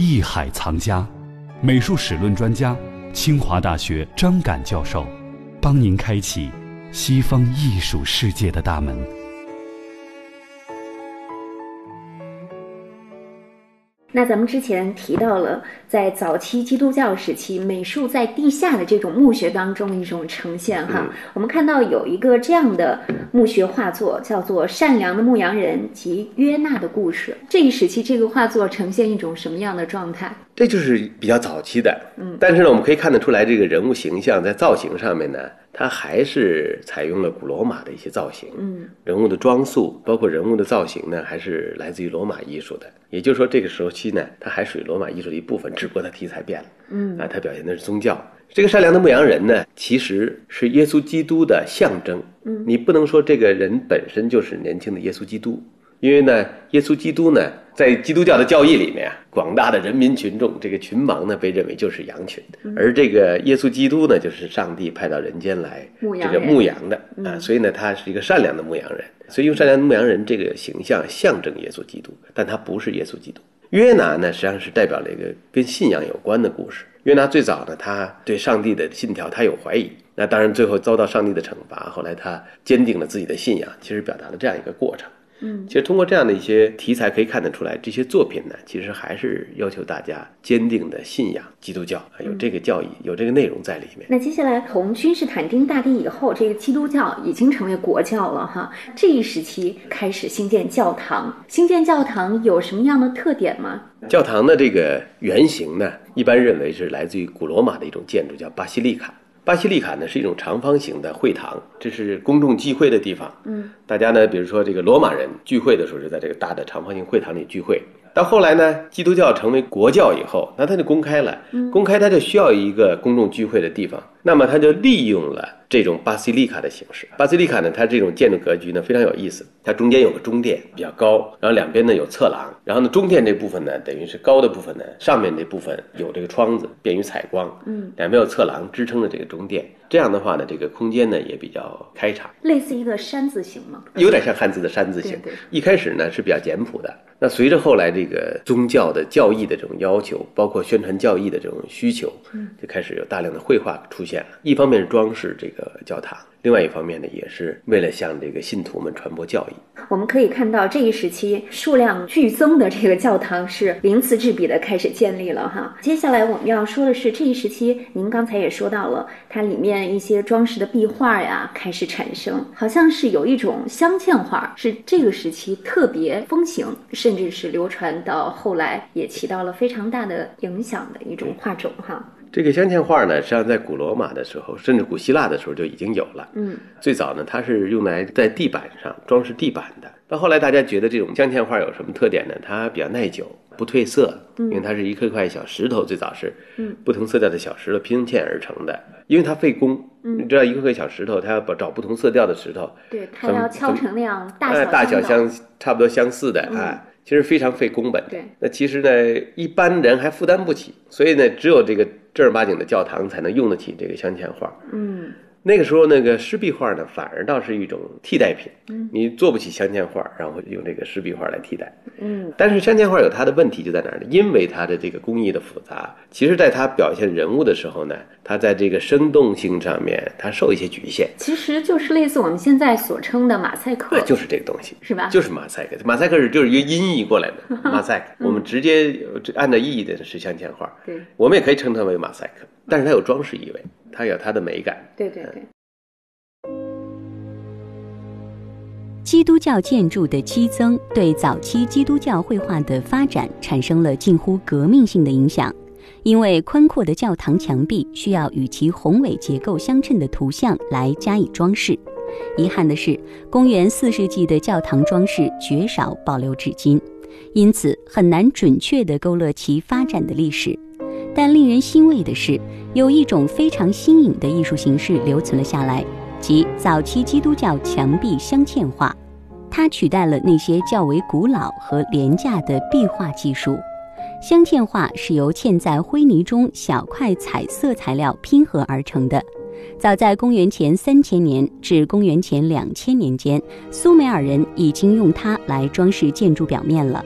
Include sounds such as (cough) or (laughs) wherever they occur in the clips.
艺海藏家，美术史论专家，清华大学张敢教授，帮您开启西方艺术世界的大门。那咱们之前提到了，在早期基督教时期，美术在地下的这种墓穴当中的一种呈现哈。我们看到有一个这样的墓穴画作，叫做《善良的牧羊人及约纳的故事》。这一时期，这个画作呈现一种什么样的状态？这就是比较早期的，嗯，但是呢，我们可以看得出来，这个人物形象在造型上面呢，它还是采用了古罗马的一些造型，嗯，人物的装束，包括人物的造型呢，还是来自于罗马艺术的。也就是说，这个时候期呢，它还属于罗马艺术的一部分，只不过它题材变了，嗯，啊，它表现的是宗教。这个善良的牧羊人呢，其实是耶稣基督的象征，嗯，你不能说这个人本身就是年轻的耶稣基督。因为呢，耶稣基督呢，在基督教的教义里面啊，广大的人民群众，这个群盲呢，被认为就是羊群，而这个耶稣基督呢，就是上帝派到人间来这个牧羊的啊，所以呢，他是一个善良的牧羊人，所以用善良的牧羊人这个形象象征耶稣基督，但他不是耶稣基督。约拿呢，实际上是代表了一个跟信仰有关的故事。约拿最早呢，他对上帝的信条他有怀疑，那当然最后遭到上帝的惩罚，后来他坚定了自己的信仰，其实表达了这样一个过程。嗯，其实通过这样的一些题材可以看得出来，这些作品呢，其实还是要求大家坚定的信仰基督教，有这个教义，有这个内容在里面。那接下来从君士坦丁大帝以后，这个基督教已经成为国教了哈。这一时期开始兴建教堂，兴建教堂有什么样的特点吗？教堂的这个原型呢，一般认为是来自于古罗马的一种建筑，叫巴西利卡。巴西利卡呢是一种长方形的会堂，这是公众聚会的地方。嗯，大家呢，比如说这个罗马人聚会的时候，是在这个大的长方形会堂里聚会。到后来呢，基督教成为国教以后，那他就公开了，公开他就需要一个公众聚会的地方，那么他就利用了。这种巴西利卡的形式，巴西利卡呢，它这种建筑格局呢非常有意思。它中间有个中殿，比较高，然后两边呢有侧廊，然后呢中殿这部分呢等于是高的部分呢，上面这部分有这个窗子，便于采光。嗯，两边有侧廊支撑着这个中殿，这样的话呢，这个空间呢也比较开敞，类似一个山字形吗？有点像汉字的山字形。对，一开始呢是比较简朴的，那随着后来这个宗教的教义的这种要求，包括宣传教义的这种需求，嗯，就开始有大量的绘画出现了。一方面是装饰这个。呃，教堂。另外一方面呢，也是为了向这个信徒们传播教义。我们可以看到这一时期数量剧增的这个教堂是鳞次栉比的开始建立了哈。接下来我们要说的是这一时期，您刚才也说到了，它里面一些装饰的壁画呀开始产生，好像是有一种镶嵌画，是这个时期特别风行，甚至是流传到后来也起到了非常大的影响的一种画种哈。这个镶嵌画呢，实际上在古罗马的时候，甚至古希腊的时候就已经有了。嗯，最早呢，它是用来在地板上装饰地板的。到后来，大家觉得这种镶嵌画有什么特点呢？它比较耐久，不褪色，因为它是一块块小石头，最早是不同色调的小石头拼嵌而成的。因为它费工，你知道，一块块小石头，它要找不同色调的石头，对，它要敲成那样大小大小相差不多相似的啊。其实非常费工本，对。那其实呢，一般人还负担不起，所以呢，只有这个正儿八经的教堂才能用得起这个镶嵌画。嗯。那个时候，那个湿壁画呢，反而倒是一种替代品。嗯，你做不起镶嵌画，然后用这个湿壁画来替代。嗯，但是镶嵌画有它的问题就在哪儿呢？因为它的这个工艺的复杂，其实在它表现人物的时候呢，它在这个生动性上面，它受一些局限。其实就是类似我们现在所称的马赛克，就是这个东西，是吧？就是马赛克，马赛克是就是一个音译过来的 (laughs) 马赛克。我们直接按照意义的是镶嵌画，对，我们也可以称它为马赛克，但是它有装饰意味。它有它的美感。对对对。基督教建筑的激增，对早期基督教绘画的发展产生了近乎革命性的影响。因为宽阔的教堂墙壁需要与其宏伟结构相称的图像来加以装饰。遗憾的是，公元四世纪的教堂装饰绝少保留至今，因此很难准确地勾勒其发展的历史。但令人欣慰的是，有一种非常新颖的艺术形式留存了下来，即早期基督教墙壁镶嵌画。它取代了那些较为古老和廉价的壁画技术。镶嵌画是由嵌在灰泥中小块彩色材料拼合而成的。早在公元前三千年至公元前两千年间，苏美尔人已经用它来装饰建筑表面了。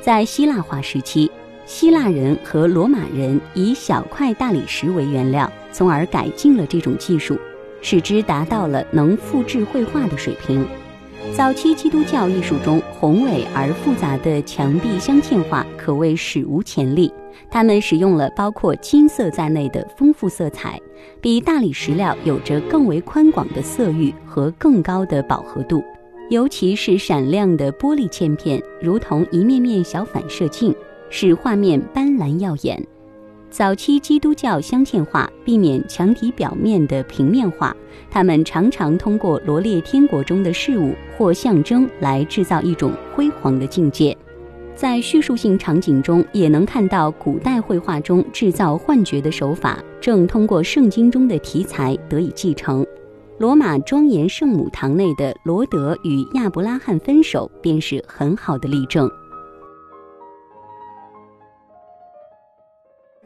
在希腊化时期。希腊人和罗马人以小块大理石为原料，从而改进了这种技术，使之达到了能复制绘画的水平。早期基督教艺术中宏伟而复杂的墙壁镶嵌画可谓史无前例。他们使用了包括金色在内的丰富色彩，比大理石料有着更为宽广的色域和更高的饱和度。尤其是闪亮的玻璃嵌片，如同一面面小反射镜，使画面斑斓耀眼。早期基督教镶嵌画避免墙体表面的平面化，他们常常通过罗列天国中的事物或象征来制造一种辉煌的境界。在叙述性场景中，也能看到古代绘画中制造幻觉的手法正通过圣经中的题材得以继承。罗马庄严圣母堂内的罗德与亚伯拉罕分手，便是很好的例证。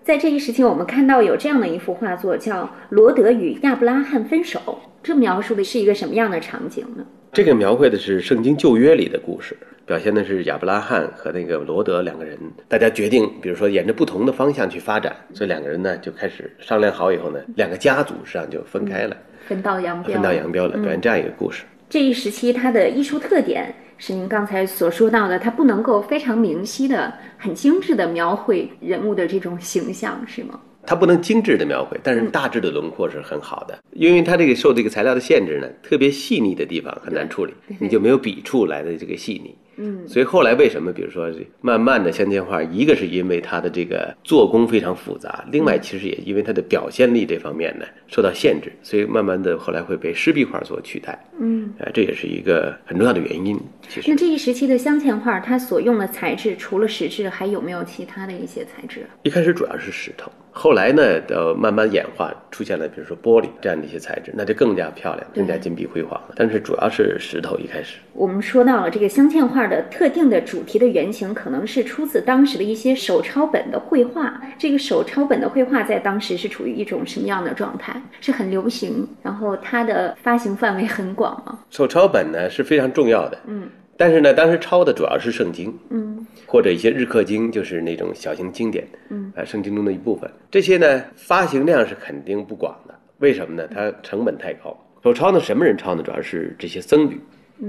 在这一时期，我们看到有这样的一幅画作，叫《罗德与亚伯拉罕分手》，这描述的是一个什么样的场景呢？这个描绘的是圣经旧约里的故事，表现的是亚伯拉罕和那个罗德两个人，大家决定，比如说沿着不同的方向去发展，所以两个人呢就开始商量好以后呢，两个家族实际上就分开了。分道扬镳，分道扬镳了，表现这样一个故事。这一时期它的艺术特点是您刚才所说到的，它不能够非常明晰的、很精致的描绘人物的这种形象，是吗？它不能精致的描绘，但是大致的轮廓是很好的，因为它这个受这个材料的限制呢，特别细腻的地方很难处理，你就没有笔触来的这个细腻。嗯，所以后来为什么，比如说慢慢的镶嵌画，一个是因为它的这个做工非常复杂，另外其实也因为它的表现力这方面呢受到限制，所以慢慢的后来会被湿壁画所取代。嗯，哎，这也是一个很重要的原因。其实，那这一时期的镶嵌画，它所用的材质除了石质，还有没有其他的一些材质？一开始主要是石头。后来呢，呃，慢慢演化出现了，比如说玻璃这样的一些材质，那就更加漂亮，更加金碧辉煌了。但是主要是石头一开始。我们说到了这个镶嵌画的特定的主题的原型，可能是出自当时的一些手抄本的绘画。这个手抄本的绘画在当时是处于一种什么样的状态？是很流行，然后它的发行范围很广吗？手抄本呢是非常重要的，嗯。但是呢，当时抄的主要是圣经，嗯，或者一些日课经，就是那种小型经典，嗯，啊，圣经中的一部分。这些呢，发行量是肯定不广的。为什么呢？它成本太高。手抄呢，什么人抄呢？主要是这些僧侣，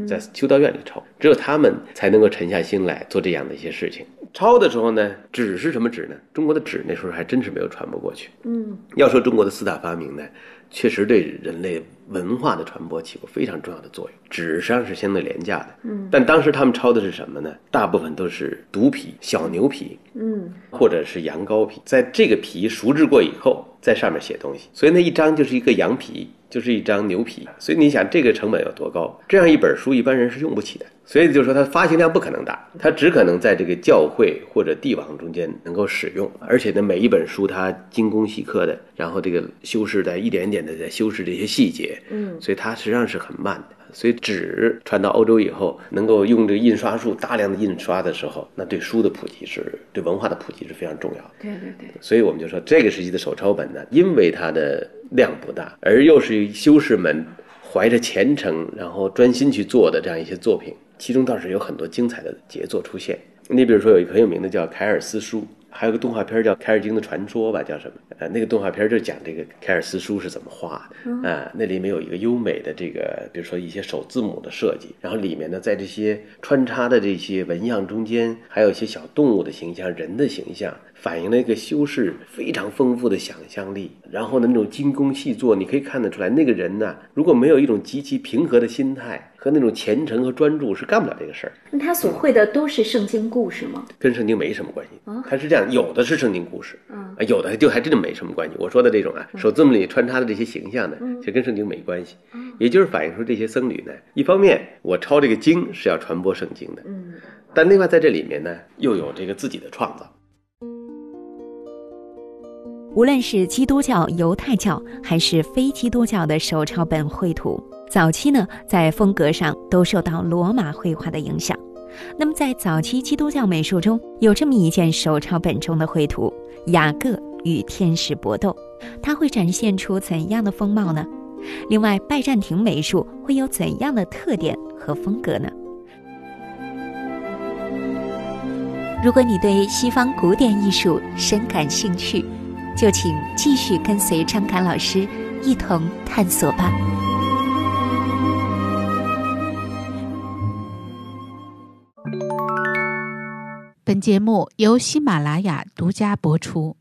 在修道院里抄，只有他们才能够沉下心来做这样的一些事情。抄的时候呢，纸是什么纸呢？中国的纸那时候还真是没有传播过去。嗯，要说中国的四大发明呢，确实对人类文化的传播起过非常重要的作用。纸实际上是相对廉价的，嗯，但当时他们抄的是什么呢？大部分都是犊皮、小牛皮，嗯，或者是羊羔皮，在这个皮熟制过以后，在上面写东西，所以那一张就是一个羊皮。就是一张牛皮，所以你想这个成本有多高？这样一本书一般人是用不起的，所以就是说它发行量不可能大，它只可能在这个教会或者帝王中间能够使用，而且呢每一本书它精工细刻的，然后这个修饰在一点点的在修饰这些细节，嗯，所以它实际上是很慢的。所以纸传到欧洲以后，能够用这个印刷术大量的印刷的时候，那对书的普及是对文化的普及是非常重要的。对对对，所以我们就说这个时期的手抄本呢，因为它的量不大，而又是修士们怀着虔诚，然后专心去做的这样一些作品，其中倒是有很多精彩的杰作出现。你比如说有一个很有名的叫《凯尔斯书》。还有个动画片叫《凯尔经的传说》吧，叫什么？呃，那个动画片就讲这个凯尔斯书是怎么画的啊。那里面有一个优美的这个，比如说一些首字母的设计，然后里面呢，在这些穿插的这些纹样中间，还有一些小动物的形象、人的形象，反映了一个修饰非常丰富的想象力。然后呢，那种精工细作，你可以看得出来，那个人呢，如果没有一种极其平和的心态和那种虔诚和专注，是干不了这个事儿。那他所绘的都是圣经故事吗？跟圣经没什么关系。他是这样，有的是圣经故事，嗯，有的就还真的没什么关系。我说的这种啊，手字母里穿插的这些形象呢，其实跟圣经没关系。也就是反映出这些僧侣呢，一方面我抄这个经是要传播圣经的，嗯，但另外在这里面呢，又有这个自己的创造。无论是基督教、犹太教还是非基督教的手抄本绘图，早期呢在风格上都受到罗马绘画的影响。那么在早期基督教美术中有这么一件手抄本中的绘图雅各与天使搏斗它会展现出怎样的风貌呢？另外拜占庭美术会有怎样的特点和风格呢？如果你对西方古典艺术深感兴趣就请继续跟随张凯老师一同探索吧。本节目由喜马拉雅独家播出。